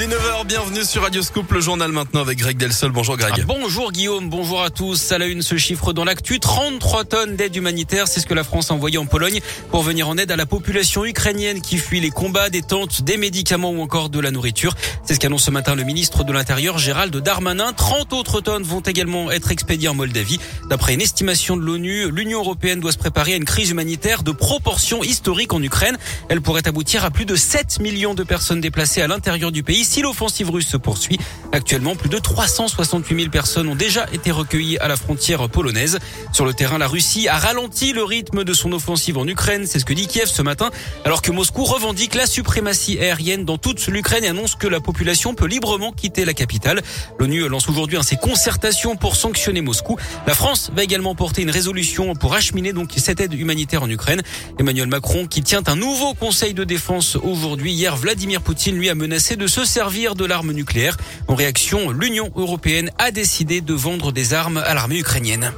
Il est 9h, bienvenue sur Radio Scoop, le journal maintenant avec Greg Delsol. Bonjour Greg. Ah, bonjour Guillaume, bonjour à tous. À la une, ce chiffre dans l'actu, 33 tonnes d'aide humanitaire, c'est ce que la France a envoyé en Pologne pour venir en aide à la population ukrainienne qui fuit les combats, des tentes, des médicaments ou encore de la nourriture. C'est ce qu'annonce ce matin le ministre de l'Intérieur Gérald Darmanin. 30 autres tonnes vont également être expédiées en Moldavie. D'après une estimation de l'ONU, l'Union européenne doit se préparer à une crise humanitaire de proportions historiques en Ukraine. Elle pourrait aboutir à plus de 7 millions de personnes déplacées à l'intérieur du pays si l'offensive russe se poursuit. Actuellement, plus de 368 000 personnes ont déjà été recueillies à la frontière polonaise. Sur le terrain, la Russie a ralenti le rythme de son offensive en Ukraine. C'est ce que dit Kiev ce matin, alors que Moscou revendique la suprématie aérienne dans toute l'Ukraine et annonce que la population peut librement quitter la capitale. L'ONU lance aujourd'hui ses concertations pour sanctionner Moscou. La France va également porter une résolution pour acheminer donc cette aide humanitaire en Ukraine. Emmanuel Macron qui tient un nouveau conseil de défense aujourd'hui. Hier, Vladimir Poutine lui a menacé de se servir de l'arme nucléaire. En réaction, l'Union européenne a décidé de vendre des armes à l'armée ukrainienne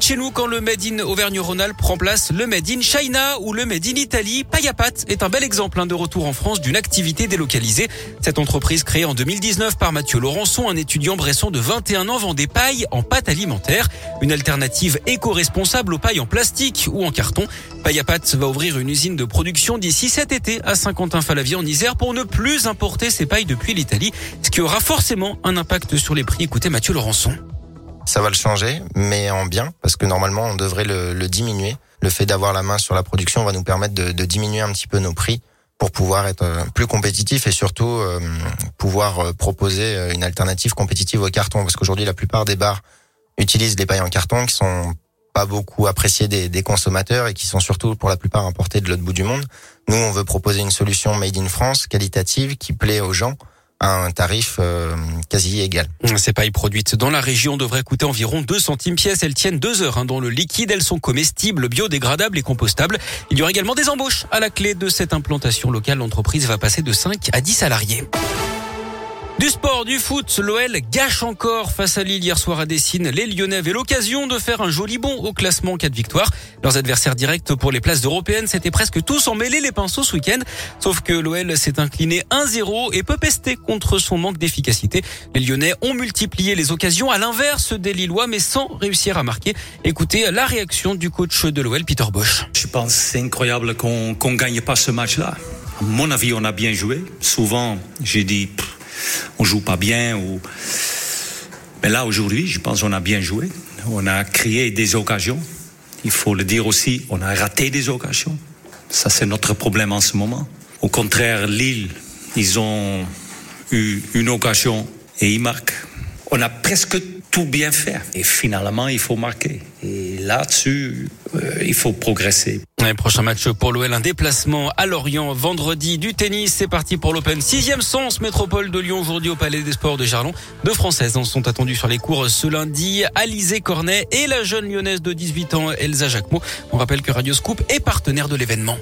chez nous quand le Made in Auvergne-Rhône-Alpes remplace le Made in China ou le Made in Italie. Payapat est un bel exemple hein, de retour en France d'une activité délocalisée. Cette entreprise créée en 2019 par Mathieu Laurençon, un étudiant bresson de 21 ans, vend des pailles en pâte alimentaire. Une alternative éco-responsable aux pailles en plastique ou en carton. Payapat va ouvrir une usine de production d'ici cet été à Saint-Quentin-Falavier en Isère pour ne plus importer ses pailles depuis l'Italie, ce qui aura forcément un impact sur les prix. Écoutez Mathieu Laurençon ça va le changer, mais en bien, parce que normalement on devrait le, le diminuer. Le fait d'avoir la main sur la production va nous permettre de, de, diminuer un petit peu nos prix pour pouvoir être euh, plus compétitif et surtout euh, pouvoir euh, proposer une alternative compétitive au carton. Parce qu'aujourd'hui la plupart des bars utilisent des pailles en carton qui sont pas beaucoup appréciées des, des consommateurs et qui sont surtout pour la plupart importées de l'autre bout du monde. Nous on veut proposer une solution made in France, qualitative, qui plaît aux gens un tarif euh, quasi égal. Ces pailles produites dans la région devraient coûter environ 2 centimes pièce. Elles tiennent 2 heures hein, dans le liquide. Elles sont comestibles, biodégradables et compostables. Il y aura également des embauches à la clé de cette implantation locale. L'entreprise va passer de 5 à 10 salariés. Du sport, du foot, l'OL gâche encore face à Lille hier soir à Dessine. Les Lyonnais avaient l'occasion de faire un joli bond au classement 4 victoires. Leurs adversaires directs pour les places européennes s'étaient presque tous emmêlés les pinceaux ce week-end. Sauf que l'OL s'est incliné 1-0 et peut pester contre son manque d'efficacité. Les Lyonnais ont multiplié les occasions à l'inverse des Lillois mais sans réussir à marquer. Écoutez la réaction du coach de l'OL, Peter Bosch. Je pense c'est incroyable qu'on qu'on gagne pas ce match-là. À mon avis, on a bien joué. Souvent, j'ai dit on joue pas bien. Mais là, aujourd'hui, je pense qu'on a bien joué. On a créé des occasions. Il faut le dire aussi, on a raté des occasions. Ça, c'est notre problème en ce moment. Au contraire, Lille, ils ont eu une occasion et ils marquent. On a presque tout bien fait. Et finalement, il faut marquer. Et là-dessus, euh, il faut progresser. Le prochain match pour l'OL, un déplacement à Lorient vendredi du tennis. C'est parti pour l'Open. Sixième sens, métropole de Lyon aujourd'hui au Palais des Sports de Jarlon. Deux Françaises en sont attendues sur les cours ce lundi. Alizé Cornet et la jeune lyonnaise de 18 ans, Elsa Jacquemot. On rappelle que Radio Scoop est partenaire de l'événement.